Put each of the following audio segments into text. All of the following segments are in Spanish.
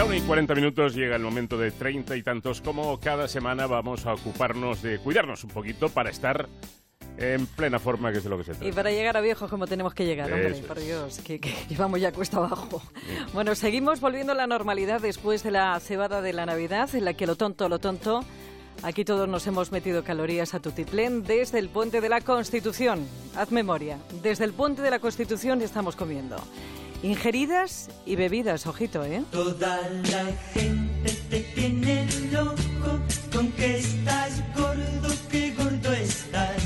La 1 y 40 minutos llega el momento de treinta y tantos. Como cada semana vamos a ocuparnos de cuidarnos un poquito para estar en plena forma, que es de lo que se trata. Y para llegar a viejos como tenemos que llegar, hombre, Eso por. Dios, que, que llevamos ya cuesta abajo. Bueno, seguimos volviendo a la normalidad después de la cebada de la Navidad, en la que lo tonto, lo tonto, aquí todos nos hemos metido calorías a tutiplén desde el puente de la Constitución. Haz memoria, desde el puente de la Constitución estamos comiendo. Ingeridas y bebidas, ojito, ¿eh? Toda la gente te tiene loco con que estás gordo, que gordo estás.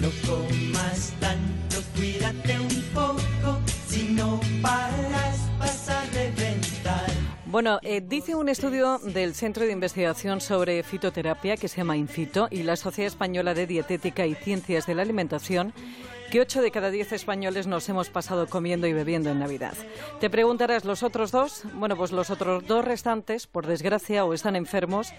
No comas tanto, cuídate un poco, si no paras vas a reventar. Bueno, eh, dice un estudio del Centro de Investigación sobre Fitoterapia que se llama Infito y la Sociedad Española de Dietética y Ciencias de la Alimentación que 8 de cada 10 españoles nos hemos pasado comiendo y bebiendo en Navidad. Te preguntarás, ¿los otros dos? Bueno, pues los otros dos restantes, por desgracia, o están enfermos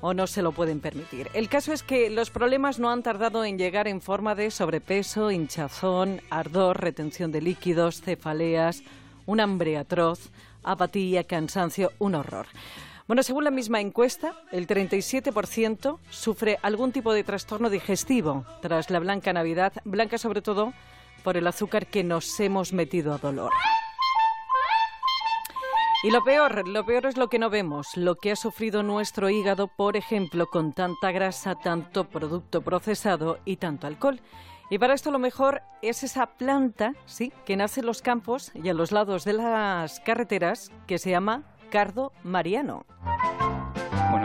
o no se lo pueden permitir. El caso es que los problemas no han tardado en llegar en forma de sobrepeso, hinchazón, ardor, retención de líquidos, cefaleas, un hambre atroz, apatía, cansancio, un horror. Bueno, según la misma encuesta, el 37% sufre algún tipo de trastorno digestivo tras la blanca Navidad, blanca sobre todo por el azúcar que nos hemos metido a dolor. Y lo peor, lo peor es lo que no vemos, lo que ha sufrido nuestro hígado, por ejemplo, con tanta grasa, tanto producto procesado y tanto alcohol. Y para esto lo mejor es esa planta, sí, que nace en los campos y a los lados de las carreteras, que se llama cardo mariano.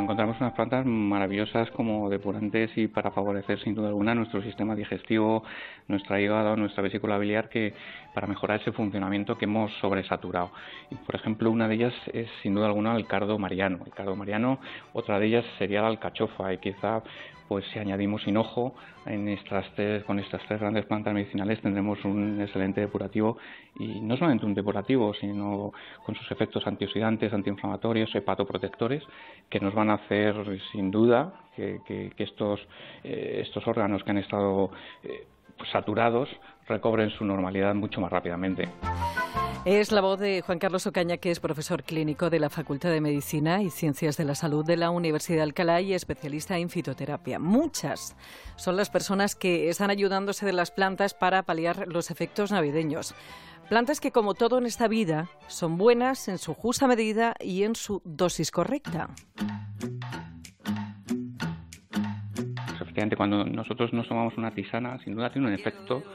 Encontramos unas plantas maravillosas como depurantes y para favorecer sin duda alguna nuestro sistema digestivo, nuestra hígado, nuestra vesícula biliar, que para mejorar ese funcionamiento que hemos sobresaturado. Y, por ejemplo, una de ellas es sin duda alguna el cardo mariano. El cardo mariano, otra de ellas sería la alcachofa y quizá pues si añadimos hinojo en estas tres, con estas tres grandes plantas medicinales tendremos un excelente depurativo y no solamente un depurativo sino con sus efectos antioxidantes, antiinflamatorios, hepatoprotectores que nos van a hacer sin duda que, estos, eh, estos órganos que han estado eh, saturados recobren su normalidad mucho más rápidamente. Es la voz de Juan Carlos Ocaña, que es profesor clínico de la Facultad de Medicina y Ciencias de la Salud de la Universidad de Alcalá y especialista en fitoterapia. Muchas son las personas que están ayudándose de las plantas para paliar los efectos navideños. Plantas que, como todo en esta vida, son buenas en su justa medida y en su dosis correcta. Efectivamente, cuando nosotros nos tomamos una tisana, sin duda tiene un efecto,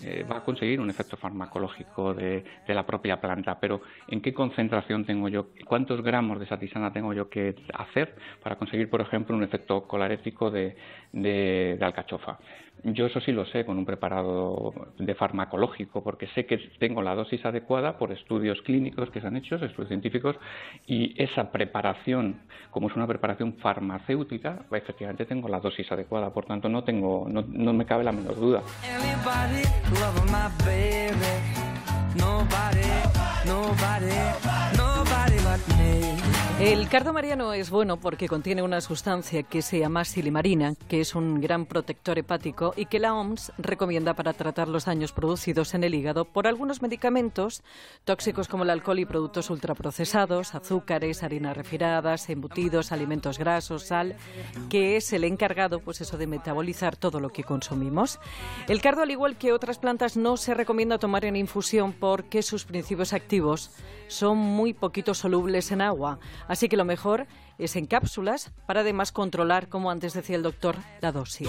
eh, va a conseguir un efecto farmacológico de, de la propia planta, pero ¿en qué concentración tengo yo? ¿Cuántos gramos de esa tisana tengo yo que hacer para conseguir, por ejemplo, un efecto colarético de, de- de alcachofa? Yo eso sí lo sé con un preparado de farmacológico, porque sé que tengo la dosis adecuada por estudios clínicos que se han hecho, estudios científicos, y esa preparación, como es una preparación farmacéutica, efectivamente tengo la dosis adecuada, por tanto no tengo, no, no me cabe la menor duda. El cardo mariano es bueno porque contiene una sustancia que se llama silimarina, que es un gran protector hepático y que la OMS recomienda para tratar los daños producidos en el hígado por algunos medicamentos tóxicos como el alcohol y productos ultraprocesados, azúcares, harinas refinadas, embutidos, alimentos grasos, sal, que es el encargado, pues eso, de metabolizar todo lo que consumimos. El cardo, al igual que otras plantas, no se recomienda tomar en infusión porque sus principios activos son muy poquito solubles en agua. Así que lo mejor es en cápsulas para además controlar, como antes decía el doctor, la dosis.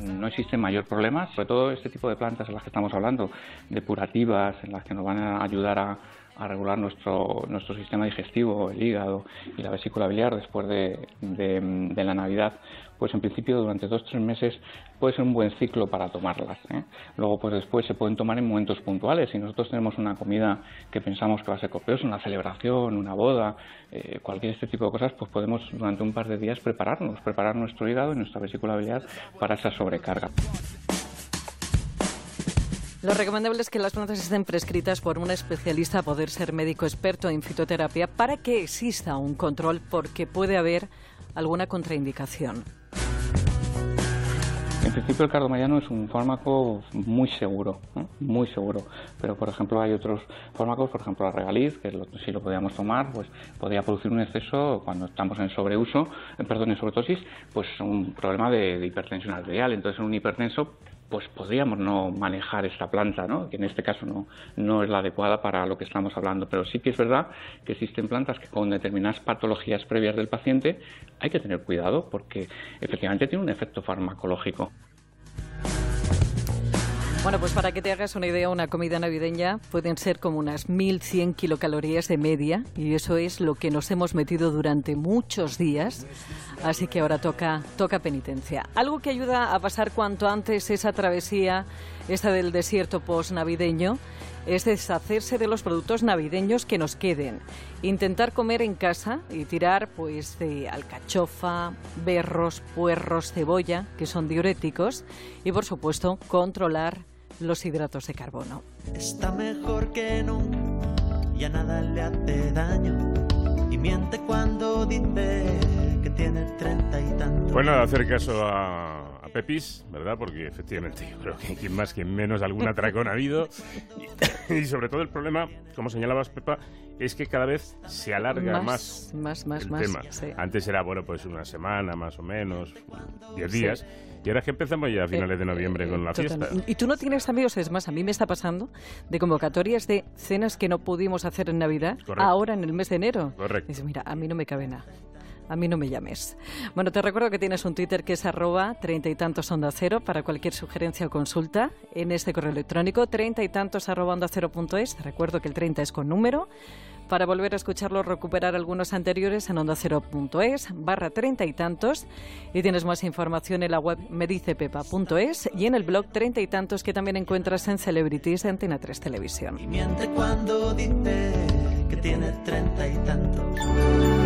No existe mayor problema, sobre todo este tipo de plantas en las que estamos hablando, depurativas, en las que nos van a ayudar a, a regular nuestro, nuestro sistema digestivo, el hígado y la vesícula biliar después de, de- la Navidad, pues en principio durante dos o tres meses puede ser un buen ciclo para tomarlas. ¿eh? Luego pues después se pueden tomar en momentos puntuales. Si nosotros tenemos una comida que pensamos que va a ser copiosa, una celebración, una boda, eh, cualquier este tipo de cosas, pues podemos durante un par de días prepararnos, preparar nuestro hígado y nuestra vesícula biliar para esa sobrecarga. Lo recomendable es que las plantas estén prescritas por un especialista poder ser médico experto en fitoterapia para que exista un control porque puede haber alguna contraindicación. En principio el cardomariano es un fármaco muy seguro, muy seguro. Pero por ejemplo hay otros fármacos, por ejemplo la regaliz, que si lo podíamos tomar, pues podría producir un exceso cuando estamos en sobreuso, eh, perdón, en sobredosis, pues un problema de, de hipertensión arterial. Entonces un hipertenso pues podríamos no manejar esta planta, ¿no? que en este caso no, no es la adecuada para lo que estamos hablando. Pero sí que es verdad que existen plantas que con determinadas patologías previas del paciente hay que tener cuidado porque efectivamente tiene un efecto farmacológico. Bueno, pues para que te hagas una idea, una comida navideña pueden ser como unas 1.100 kilocalorías de media y eso es lo que nos hemos metido durante muchos días, así que ahora toca, toca penitencia. Algo que ayuda a pasar cuanto antes esa travesía, esta del desierto post-navideño, es deshacerse de los productos navideños que nos queden. Intentar comer en casa y tirar pues de alcachofa, berros, puerros, cebolla, que son diuréticos, y por supuesto controlar los hidratos de carbono. Está mejor que no, ya nada le hace daño. Y miente cuando dice que tiene treinta y tantos. Bueno, hacer caso a, a, Pepis, ¿verdad? Porque efectivamente yo creo que quien más, quien menos algún atracón ha habido. Y, y, sobre todo el problema, como señalabas, Pepa, es que cada vez se alarga más, más, más, el más, tema. sí. Antes era, bueno, pues una semana más o menos, diez días. Y ahora es que empezamos ya a finales de noviembre con la Total. fiesta. Y tú no tienes amigos, es más, a mí me está pasando de convocatorias de cenas que no pudimos hacer en Navidad, Correcto. ahora en el mes de enero. Correcto. Dices, mira, a mí no me cabe nada. A mí no me llames. Bueno, te recuerdo que tienes un Twitter que es arroba treinta y tantos onda cero para cualquier sugerencia o consulta en este correo electrónico treinta y tantos arroba onda cero punto es. Te recuerdo que el 30 es con número. Para volver a escucharlo, recuperar algunos anteriores en onda cero.es barra treinta y tantos. Y tienes más información en la web medicepepa.es y en el blog treinta y tantos que también encuentras en Celebrities de Antena 3 Televisión. Y miente cuando dice que tiene treinta y tantos.